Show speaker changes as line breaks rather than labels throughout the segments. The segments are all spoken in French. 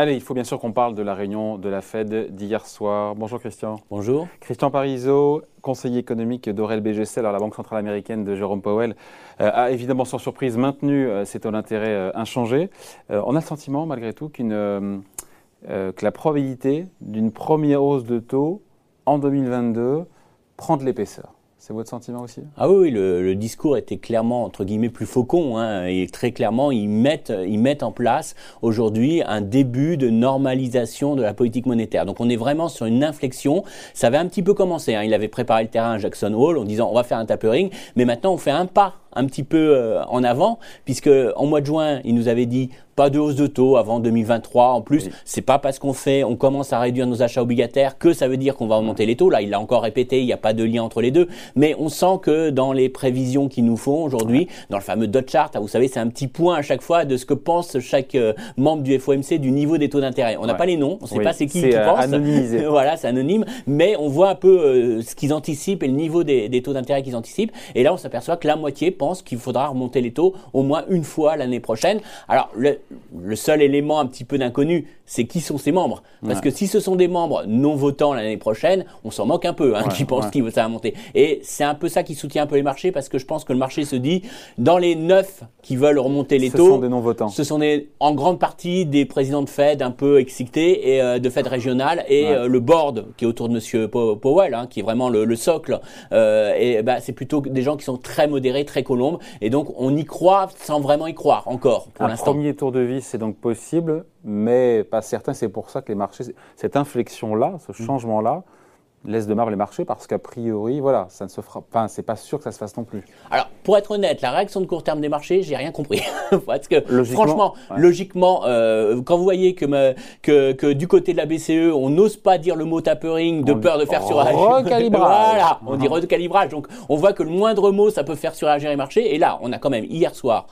Allez, il faut bien sûr qu'on parle de la réunion de la Fed d'hier soir. Bonjour Christian.
Bonjour.
Christian Parizeau, conseiller économique d'Aurel BGC, alors la Banque Centrale Américaine de Jérôme Powell, euh, a évidemment sans surprise maintenu euh, ses taux d'intérêt euh, inchangés. on a le sentiment malgré tout que la probabilité d'une première hausse de taux en 2022 prend de l'épaisseur. C'est votre sentiment aussi?
Ah oui, le, discours était clairement, entre guillemets, plus faucon. Hein, et très clairement, ils mettent, ils mettent en place aujourd'hui un début de normalisation de la politique monétaire. Donc on est vraiment sur une inflexion. Ça avait un petit peu commencé. Hein. Il avait préparé le terrain à Jackson Hole en disant on va faire un tapering, mais maintenant on fait un pas un petit peu euh, en avant, puisque en mois de juin, il nous avait dit pas de hausse de taux avant 2023. En plus, c'est pas parce qu'on fait, on commence à réduire nos achats obligataires que ça veut dire qu'on va augmenter les taux. Là, il l'a encore répété, il n'y a pas de lien entre les deux. Mais on sent que dans les prévisions qu'ils nous font aujourd'hui, dans le fameux dot chart, hein, vous savez, c'est un petit point à chaque fois de ce que pense chaque euh, membre du FOMC du niveau des taux d'intérêt. On n'a pas les noms, on ne sait pas c'est qui qui euh, pense.
Anonymisé.
voilà, c'est anonyme, mais on voit un peu ce qu'ils anticipent et le niveau des, des taux d'intérêt qu'ils anticipent. Et là, on s'aperçoit que la moitié pense qu'il faudra remonter les taux au moins une fois l'année prochaine. Alors, le, seul élément un petit peu d'inconnu, c'est qui sont ces membres. Parce que si ce sont des membres non votants l'année prochaine, on s'en moque un peu, hein, qui pensent que ça va monter. Et c'est un peu ça qui soutient un peu les marchés, parce que je pense que le marché se dit, dans les neuf qui veulent remonter les taux,
ce sont des non votants.
Ce sont des, en grande partie des présidents de Fed un peu excités et euh, de Fed régionales et euh, le board qui est autour de Monsieur Powell, hein, qui est vraiment le, socle. Euh, et bah, c'est plutôt des gens qui sont très modérés, très colombes et donc, on y croit sans vraiment y croire encore pour l'instant.
Un premier tour de vis, c'est donc possible, mais pas certain. C'est pour ça que les marchés, cette inflexion-là, ce mm. changement-là, laisse de marbre les marchés parce qu'a priori, voilà, ça ne se fera. Enfin, c'est pas sûr que ça se fasse non plus.
Alors, pour être honnête, la réaction de court terme des marchés, j'ai rien compris. parce que, franchement, logiquement, euh, quand vous voyez que, que, que, du côté de la BCE, on n'ose pas dire le mot tapering de peur de faire suragir.
Recalibrage.
voilà, on dit recalibrage. Donc, on voit que le moindre mot, ça peut faire suragir les marchés. Et là, on a quand même hier soir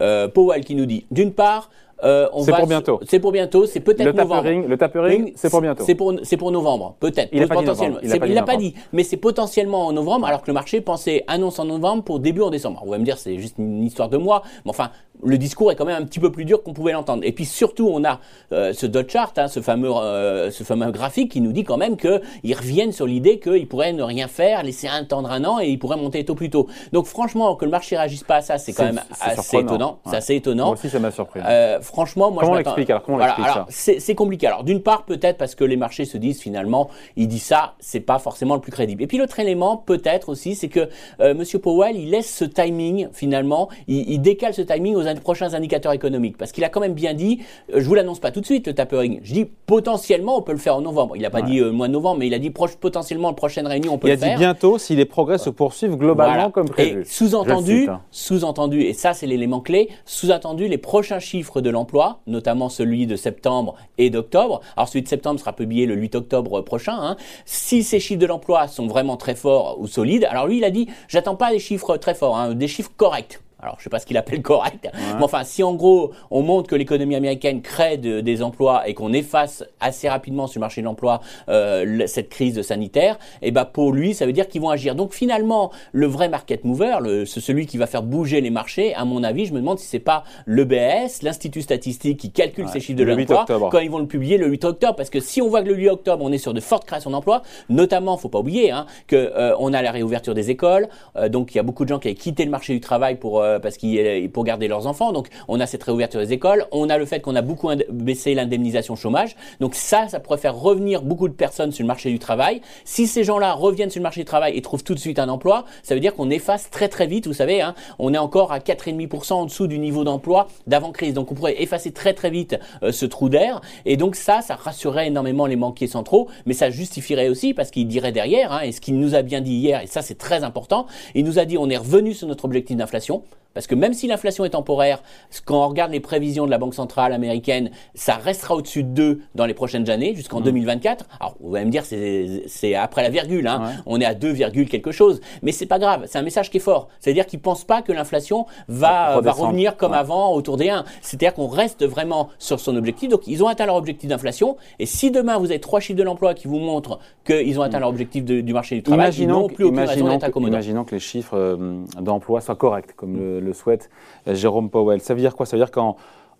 euh, Powell qui nous dit, d'une part,
euh, c'est pour bientôt.
C'est pour bientôt. C'est peut-être novembre.
le tapering, c'est pour bientôt.
C'est pour, c'est pour novembre, peut-être.
Il n'a pas, dit,
pas, dit, mais c'est potentiellement en novembre, alors que le marché pensait annonce en novembre pour début en décembre. vous allez me dire, c'est juste une histoire de mois, mais enfin, le discours est quand même un petit peu plus dur qu'on pouvait l'entendre. Et puis surtout, on a euh, ce dot chart, hein, ce fameux, euh, ce fameux graphique qui nous dit quand même qu'ils reviennent sur l'idée qu'ils pourraient ne rien faire, laisser attendre un an et ils pourraient monter taux plus tôt. Donc franchement, que le marché réagisse pas à ça, c'est quand même assez étonnant. C'est assez étonnant.
Moi aussi, ça m'a surpris. Euh,
franchement, moi,
comment je l'explique alors? Comment voilà, alors,
C'est compliqué. Alors d'une part, peut-être parce que les marchés se disent finalement, il dit ça, c'est pas forcément le plus crédible. Et puis l'autre élément, peut-être aussi, c'est que Monsieur Powell, il laisse ce timing finalement, il, il décale ce timing aux prochains indicateurs économique. Parce qu'il a quand même bien dit, euh, je vous l'annonce pas tout de suite, le tapering. Je dis potentiellement, on peut le faire en novembre. Il n'a pas dit euh, mois de novembre, mais il a dit proche, potentiellement, la prochaine réunion, on peut le faire.
Il a dit bientôt si les progrès se poursuivent globalement comme prévu.
Et sous-entendu, hein. sous-entendu, et ça c'est l'élément clé, sous-entendu les prochains chiffres de l'emploi, notamment celui de septembre et d'octobre. Alors celui de septembre sera publié le 8 octobre prochain. Hein. Si ces chiffres de l'emploi sont vraiment très forts ou solides, alors lui il a dit, j'attends pas des chiffres très forts, hein, des chiffres corrects alors je sais pas ce qu'il appelle correct, mais enfin si en gros on montre que l'économie américaine crée des emplois et qu'on efface assez rapidement sur le marché de l'emploi euh, cette crise sanitaire, et eh ben pour lui ça veut dire qu'ils vont agir. Donc finalement le vrai market mover, le, celui qui va faire bouger les marchés, à mon avis, je me demande si c'est pas l'EBS, l'institut statistique qui calcule ces chiffres de l'emploi quand ils vont le publier le 8 octobre, parce que si on voit que le 8 octobre on est sur de fortes créations d'emplois, notamment faut pas oublier hein, que euh, on a la réouverture des écoles, euh, donc il y a beaucoup de gens qui avaient quitté le marché du travail pour euh, parce qu'ils pour garder leurs enfants. Donc on a cette réouverture des écoles, on a le fait qu'on a beaucoup baissé l'indemnisation chômage. Donc ça, ça pourrait faire revenir beaucoup de personnes sur le marché du travail. Si ces gens-là reviennent sur le marché du travail et trouvent tout de suite un emploi, ça veut dire qu'on efface très très vite. Vous savez, hein, on est encore à 4,5% en dessous du niveau d'emploi d'avant crise. Donc on pourrait effacer très très vite euh, ce trou d'air. Et donc ça, ça rassurerait énormément les banquiers centraux, mais ça justifierait aussi parce qu'il dirait derrière, hein, et ce qu'il nous a bien dit hier, et ça c'est très important, il nous a dit on est revenu sur notre objectif d'inflation. Parce que même si l'inflation est temporaire, quand on regarde les prévisions de la Banque centrale américaine, ça restera au-dessus de 2 dans les prochaines années, jusqu'en 2024. Mmh. Alors, vous allez me dire, c'est après la virgule, hein. on est à 2, quelque chose. Mais c'est pas grave, c'est un message qui est fort. C'est-à-dire qu'ils pensent pas que l'inflation va, va revenir comme avant autour des 1. C'est-à-dire qu'on reste vraiment sur son objectif. Donc, ils ont atteint leur objectif d'inflation. Et si demain, vous avez trois chiffres de l'emploi qui vous montrent qu'ils ont atteint mmh. leur objectif du marché du travail,
imaginons, ils n'ont plus aucune raison d'être Imaginons que les chiffres euh, d'emploi soient corrects, comme le le souhaite euh, Jérôme Powell. Ça veut dire quoi? Ça veut dire qu'en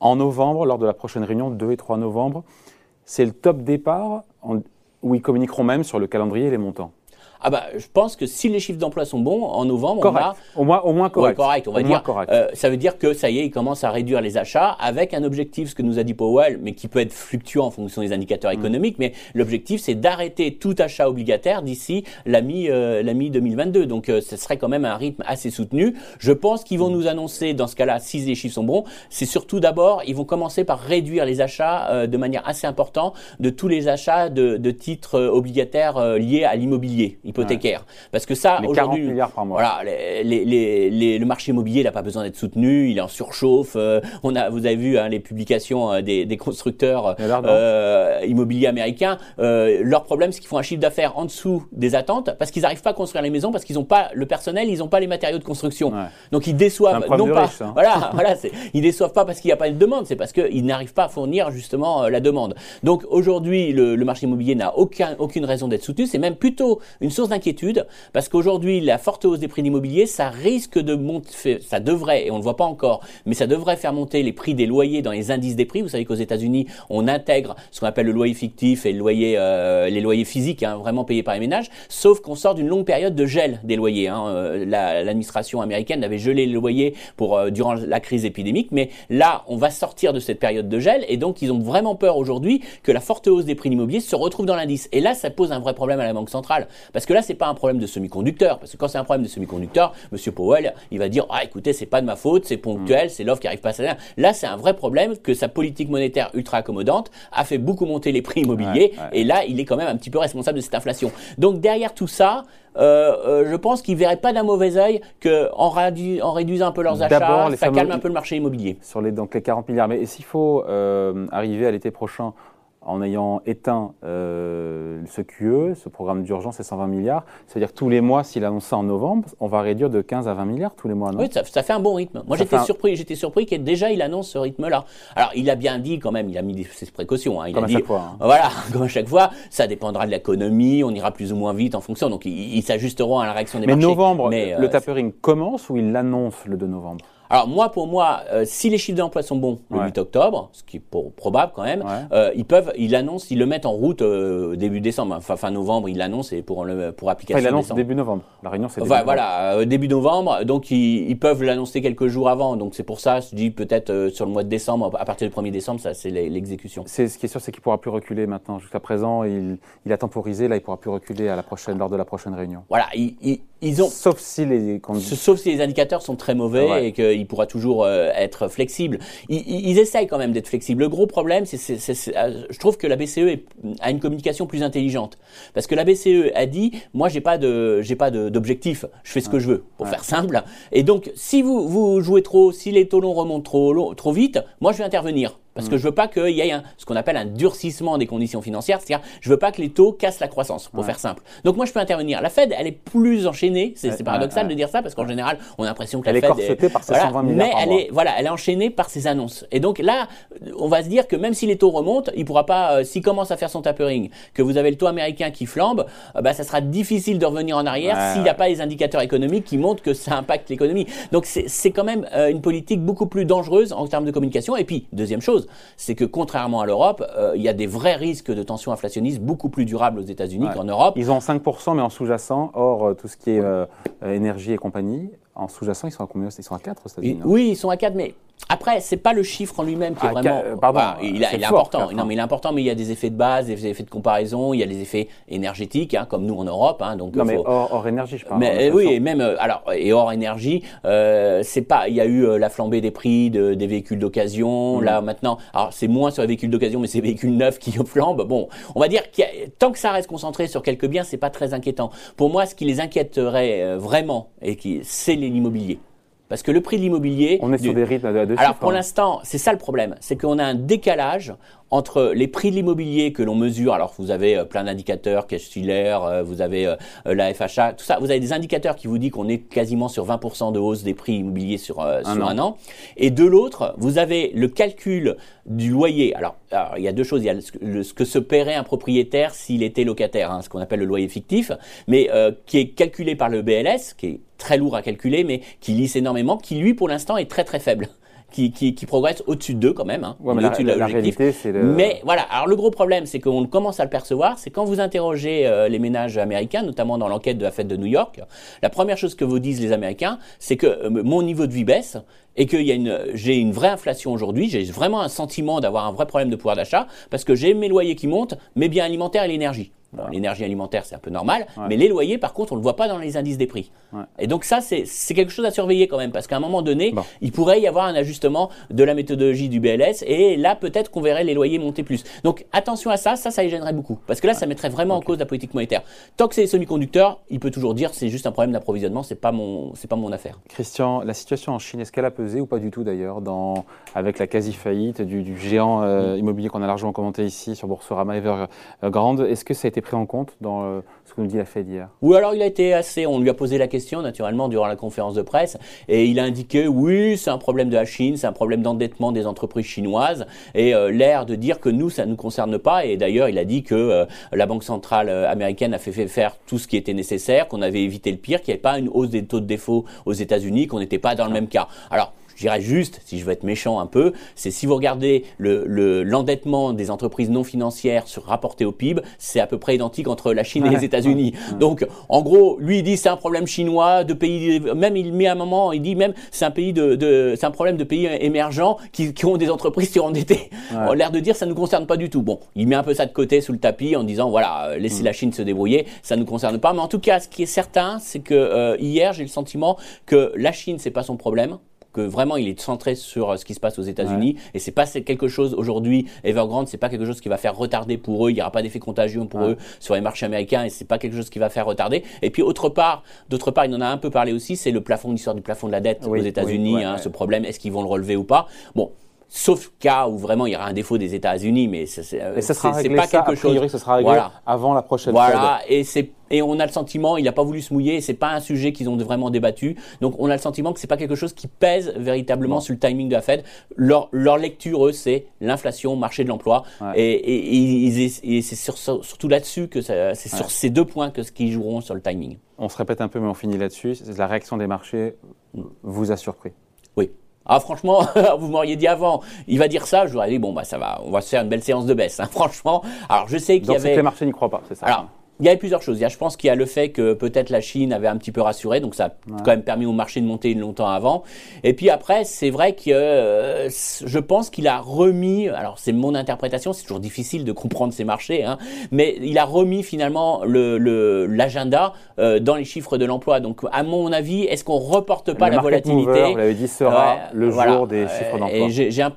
en novembre, lors de la prochaine réunion, 2 et 3 novembre, c'est le top départ où ils communiqueront même sur le calendrier et les montants.
Ah bah, je pense que si les chiffres d'emploi sont bons, en novembre,
on va... Au moins, au moins correct.
correct, on va dire. Euh, ça veut dire que ça y est, ils commencent à réduire les achats avec un objectif, ce que nous a dit Powell, mais qui peut être fluctuant en fonction des indicateurs mm. économiques. Mais l'objectif, c'est d'arrêter tout achat obligataire d'ici la mi, euh, la mi 2022. Donc, euh, ce serait quand même un rythme assez soutenu. Je pense qu'ils vont mm. nous annoncer, dans ce cas-là, si les chiffres sont bons, c'est surtout d'abord, ils vont commencer par réduire les achats euh, de manière assez importante de tous les achats de, de titres obligataires liés à l'immobilier hypothécaire. Parce que ça, aujourd'hui, voilà, les, les, les, le marché immobilier n'a pas besoin d'être soutenu, il est en surchauffe. Euh, on a, vous avez vu hein, les publications euh, des, des constructeurs euh, immobiliers américains. Leur problème, c'est qu'ils font un chiffre d'affaires en dessous des attentes parce qu'ils n'arrivent pas à construire les maisons parce qu'ils n'ont pas le personnel, ils n'ont pas les matériaux de construction. Donc ils déçoivent non pas. Riche, Voilà, voilà, ils déçoivent pas parce qu'il n'y a pas de demande, c'est parce qu'ils n'arrivent pas à fournir justement la demande. Donc aujourd'hui, le, le marché immobilier n'a aucun, aucune raison d'être soutenu. C'est même plutôt une source d'inquiétude parce qu'aujourd'hui, la forte hausse des prix d'immobilier, ça risque de monter, ça devrait, et on ne le voit pas encore, mais ça devrait faire monter les prix des loyers dans les indices des prix. Vous savez qu'aux États-Unis, on intègre ce qu'on appelle le loyer fictif et le loyer, euh, les loyers physiques, hein, vraiment payés par les ménages, sauf qu'on sort d'une longue période de gel des loyers. Hein. Euh, l'administration américaine avait gelé les loyers pour, euh, durant la crise épidémique, mais là, on va sortir de cette période de gel, et donc ils ont vraiment peur aujourd'hui que la forte hausse des prix d'immobilier se retrouve dans l'indice. Et là, ça pose un vrai problème à la Banque centrale, parce que là, c'est pas un problème de semi-conducteurs, parce que quand c'est un problème de semi-conducteurs, Monsieur Powell, il va dire ah écoutez, c'est pas de ma faute, c'est ponctuel, c'est l'offre qui arrive pas à salaire. Là, c'est un vrai problème que sa politique monétaire ultra accommodante a fait beaucoup monter les prix immobiliers, et là, il est quand même un petit peu responsable de cette inflation. Donc derrière tout ça, euh, euh, je pense qu'ils verraient pas d'un mauvais œil qu'en en réduisant un peu leurs achats, ça calme un peu le marché immobilier.
Sur les, donc les 40 milliards. Mais s'il faut euh, arriver à l'été prochain en ayant éteint euh, ce QE, ce programme d'urgence, c'est 120 milliards. C'est-à-dire que tous les mois, s'il annonce ça en novembre, on va réduire de 15 à 20 milliards tous les mois. Non?
Oui, ça, fait un bon rythme. Moi, j'étais surpris, j'étais surpris qu'il déjà il annonce ce rythme-là. Alors, il a bien dit quand même, il a mis ses précautions. Hein. Il
comme
a
à chaque fois. Hein.
Voilà, comme à chaque fois, ça dépendra de l'économie, on ira plus ou moins vite en fonction. Donc, ils, s'ajusteront à la réaction des
Mais
marchés.
novembre, Mais novembre, le tapering commence ou il l'annonce le 2 novembre?
Alors moi, pour moi, euh, si les chiffres d'emploi sont bons le 8 octobre, ce qui est probable quand même, euh, ils peuvent, ils l'annoncent, ils le mettent en route euh, début décembre, enfin fin novembre, ils l'annoncent et pour le pour application.
Enfin, ils l'annoncent début novembre. La réunion c'est.
Enfin, voilà, début novembre, donc ils, ils peuvent l'annoncer quelques jours avant, donc c'est pour ça, je dis peut-être sur le mois de décembre, à partir du 1er décembre, ça c'est l'exécution.
C'est ce qui est sûr, c'est qu'il pourra plus reculer maintenant. Jusqu'à présent, il, il a temporisé, là il pourra plus reculer à la prochaine lors de la prochaine réunion.
Voilà, ils, ils ont.
Sauf si les
sauf si les indicateurs sont très mauvais et qu'il pourra toujours euh, être flexible. Ils, essayent quand même d'être flexibles. Le gros problème, c'est, euh, je trouve que la BCE a une communication plus intelligente, parce que la BCE a dit, moi j'ai pas de, j'ai pas d'objectif, je fais ce que je veux, pour faire simple. Et donc, si vous vous jouez trop, si les taux longs remontent trop trop vite, moi je vais intervenir. Parce que mm. je veux pas qu'il y ait un, ce qu'on appelle un durcissement des conditions financières, c'est-à-dire je veux pas que les taux cassent la croissance, pour faire simple. Donc moi je peux intervenir. La Fed, elle est plus enchaînée, c'est paradoxal de dire ça parce qu'en général on a l'impression que
la
Fed
est par ses 120 milliards
mais elle est voilà, elle est enchaînée par ses annonces. Et donc là, on va se dire que même si les taux remontent, il pourra pas, euh, s'il commence à faire son tapering, que vous avez le taux américain qui flambe, euh, bah ça sera difficile de revenir en arrière s'il n'y a pas les indicateurs économiques qui montrent que ça impacte l'économie. Donc c'est quand même euh, une politique beaucoup plus dangereuse en termes de communication. Et puis deuxième chose, c'est que contrairement à l'Europe, euh, il y a des vrais risques de tension inflationniste beaucoup plus durables aux États-Unis qu'en Europe.
Ils ont 5%, mais en sous-jacent, hors euh, tout ce qui est euh, énergie et compagnie. En sous-jacent, ils sont à combien? Ils sont à 4 aux États-Unis
Oui, ils sont à 4, mais après, c'est pas le chiffre en lui-même qui est ah, vraiment.
Euh, pardon,
il, est important. Non, mais il est important, mais il y a des effets de base, des effets de comparaison, il y a des effets énergétiques, hein, comme nous en Europe. Hein, donc
non, mais hors, énergie, je parle.
Mais oui, et même euh, alors et hors énergie, euh, c'est pas. Il y a eu euh, la flambée des prix de, des véhicules d'occasion. Mm. Là maintenant, alors c'est moins sur les véhicules d'occasion, mais c'est les véhicules neufs qui flambent. Bon, on va dire que tant que ça reste concentré sur quelques biens, c'est pas très inquiétant. Pour moi, ce qui les inquiéterait vraiment, et qui c'est l'immobilier. Parce que le prix de l'immobilier.
On est sur des rythmes de, de
Alors pour hein. l'instant, c'est ça le problème. C'est qu'on a un décalage entre les prix de l'immobilier que l'on mesure, alors vous avez euh, plein d'indicateurs, cash euh, vous avez euh, la FHA, tout ça, vous avez des indicateurs qui vous disent qu'on est quasiment sur 20% de hausse des prix immobiliers sur, un, sur an. un an. Et de l'autre, vous avez le calcul du loyer. Alors, il y a deux choses. Il y a ce que se paierait un propriétaire s'il était locataire, hein, ce qu'on appelle le loyer fictif, mais qui est calculé par le BLS, qui est très lourd à calculer, mais qui lisse énormément, qui lui, pour l'instant, est très très faible. Qui, qui, qui progresse au-dessus de 2 quand même. Hein.
Ouais, mais la,
de
réalité, c'est le.
Mais voilà, alors le gros problème, c'est qu'on commence à le percevoir, c'est quand vous interrogez euh, les ménages américains, notamment dans l'enquête de la fête de New York, la première chose que vous disent les Américains, c'est que euh, mon niveau de vie baisse et que j'ai une vraie inflation aujourd'hui, j'ai vraiment un sentiment d'avoir un vrai problème de pouvoir d'achat parce que j'ai mes loyers qui montent, mes biens alimentaires et l'énergie. Bon, l'énergie alimentaire, c'est un peu normal,
Ouais.
mais les loyers, par contre, on ne le voit pas dans les indices des prix.
Ouais.
Et donc ça, c'est quelque chose à surveiller quand même, parce qu'à un moment donné,
Bon.
il pourrait y avoir un ajustement de la méthodologie du BLS, et là, peut-être qu'on verrait les loyers monter plus. Donc attention à ça, ça, ça y gênerait beaucoup, parce que là, ça mettrait vraiment en cause la politique monétaire. Tant que c'est les semi-conducteurs, il peut toujours dire c'est juste un problème d'approvisionnement, c'est pas mon, c'est pas mon affaire.
Christian, la situation en Chine, est-ce qu'elle a pesé ou pas du tout d'ailleurs dans, avec la quasi-faillite du, du géant
Mm.
euh, immobilier qu'on a largement commenté ici sur Boursorama Evergrande? Est-ce que ça a été pris en compte dans euh, ce que nous dit la Fed hier
Ou alors il a été assez, on lui a posé la question naturellement durant la conférence de presse et il a indiqué oui c'est un problème de la Chine, c'est un problème d'endettement des entreprises chinoises et euh, l'air de dire que nous ça ne nous concerne pas et d'ailleurs il a dit que euh, la Banque centrale américaine a fait, fait faire tout ce qui était nécessaire, qu'on avait évité le pire, qu'il n'y avait pas une hausse des taux de défaut aux États-Unis, qu'on n'était pas dans le même cas. Alors je dirais juste, si je veux être méchant un peu, c'est si vous regardez le- le- l'endettement des entreprises non financières sur rapporté au PIB, c'est à peu près identique entre la Chine et les
Ouais.
États-Unis. Donc, en gros, lui il dit c'est un problème chinois, de pays, même il met un moment, il dit même c'est un pays de, de- c'est un problème de pays émergents qui, qui ont des entreprises surendettées. On a l'air de dire ça ne nous concerne pas du tout. Bon, il met un peu ça de côté sous le tapis en disant voilà laissez la Chine se débrouiller, ça ne nous concerne pas. Mais en tout cas, ce qui est certain, c'est que euh, hier j'ai le sentiment que la Chine c'est pas son problème que vraiment il est centré sur euh, ce qui se passe aux États-Unis. Et c'est pas quelque chose aujourd'hui Evergrande c'est pas quelque chose qui va faire retarder pour eux. Il y aura pas d'effet contagieux pour
Ouais.
eux sur les marchés américains et c'est pas quelque chose qui va faire retarder. Et puis autre part d'autre part il en a un peu parlé aussi c'est le plafond l'histoire du plafond de la dette
Oui,
aux États-Unis
oui, ouais,
hein, ce problème est-ce qu'ils vont le relever ou pas? Bon Sauf cas où vraiment il y aura un défaut des États-Unis, mais c'est pas
ça,
quelque
a priori,
chose.
ça sera réglé
Voilà.
avant la prochaine
Voilà, et c'est et on a le sentiment, il n'a pas voulu se mouiller, c'est pas un sujet qu'ils ont vraiment débattu. Donc on a le sentiment que c'est pas quelque chose qui pèse véritablement sur le timing de la Fed. Leur, leur lecture, eux, c'est l'inflation, marché de l'emploi,
Ouais.
et, et- et ils- et c'est sur- surtout là-dessus que c'est sur
Ouais.
ces deux points que ce qu'ils joueront sur le timing.
On se répète un peu, mais on finit là-dessus. La réaction des marchés vous a surpris?
Oui. Ah franchement, vous m'auriez dit avant, il va dire ça, je vous aurais dit bon bah ça va, on va se faire une belle séance de baisse. hein, franchement, alors je sais qu'il y avait
les marchés n'y croient pas, c'est ça
Alors, il y avait plusieurs choses. Il y a, je pense qu'il y a le fait que peut-être la Chine avait un petit peu rassuré, donc ça a quand même permis au marché de monter longtemps avant. Et puis après, c'est vrai que euh, je pense qu'il a remis, alors c'est mon interprétation, c'est toujours difficile de comprendre ces marchés, hein, mais il a remis finalement le- le- l'agenda euh, dans les chiffres de l'emploi. Donc à mon avis, est-ce qu'on reporte pas
le
la volatilité?
mover, vous l'avez dit, sera
Ouais,
le
voilà.
jour des
Euh,
chiffres d'emploi.
J'ai, un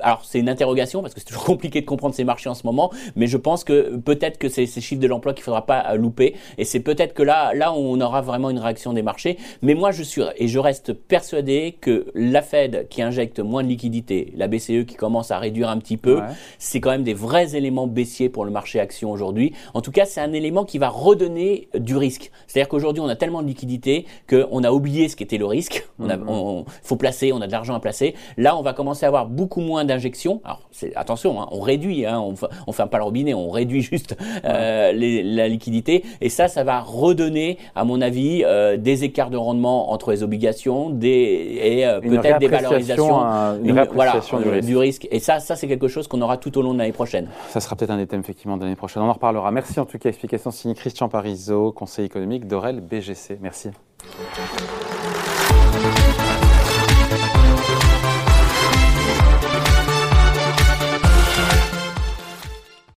alors c'est une interrogation parce que c'est toujours compliqué de comprendre ces marchés en ce moment, mais je pense que peut-être que c'est ces chiffres de l'emploi qu'il faudra pas euh, louper, et c'est peut-être que là, là on aura vraiment une réaction des marchés. Mais moi je suis et je reste persuadé que la Fed qui injecte moins de liquidités, la BCE qui commence à réduire un petit peu,
Ouais.
c'est quand même des vrais éléments baissiers pour le marché action aujourd'hui. En tout cas, c'est un élément qui va redonner du risque. C'est-à-dire qu'aujourd'hui, on a tellement de liquidités qu'on a oublié ce qu'était le risque. On a, on- on- faut placer, on a de l'argent à placer. Là, on va commencer à avoir beaucoup moins d'injections. Alors, attention, hein, on réduit, hein, on, on ferme pas le robinet, on réduit juste euh, les- la liquidité. Et ça, ça va redonner, à mon avis, euh, des écarts de rendement entre les obligations, des et euh, peut-être des valorisations,
un- une
une- voilà,
réappréciation du
euh,
risque.
du risque. Et ça, ça c'est quelque chose qu'on aura tout au long de l'année prochaine.
Ça sera peut-être un des thèmes effectivement de l'année prochaine. On en reparlera. Merci en tout cas. Explication signée Christian Parizeau, conseiller économique d'Orel BGC. Merci.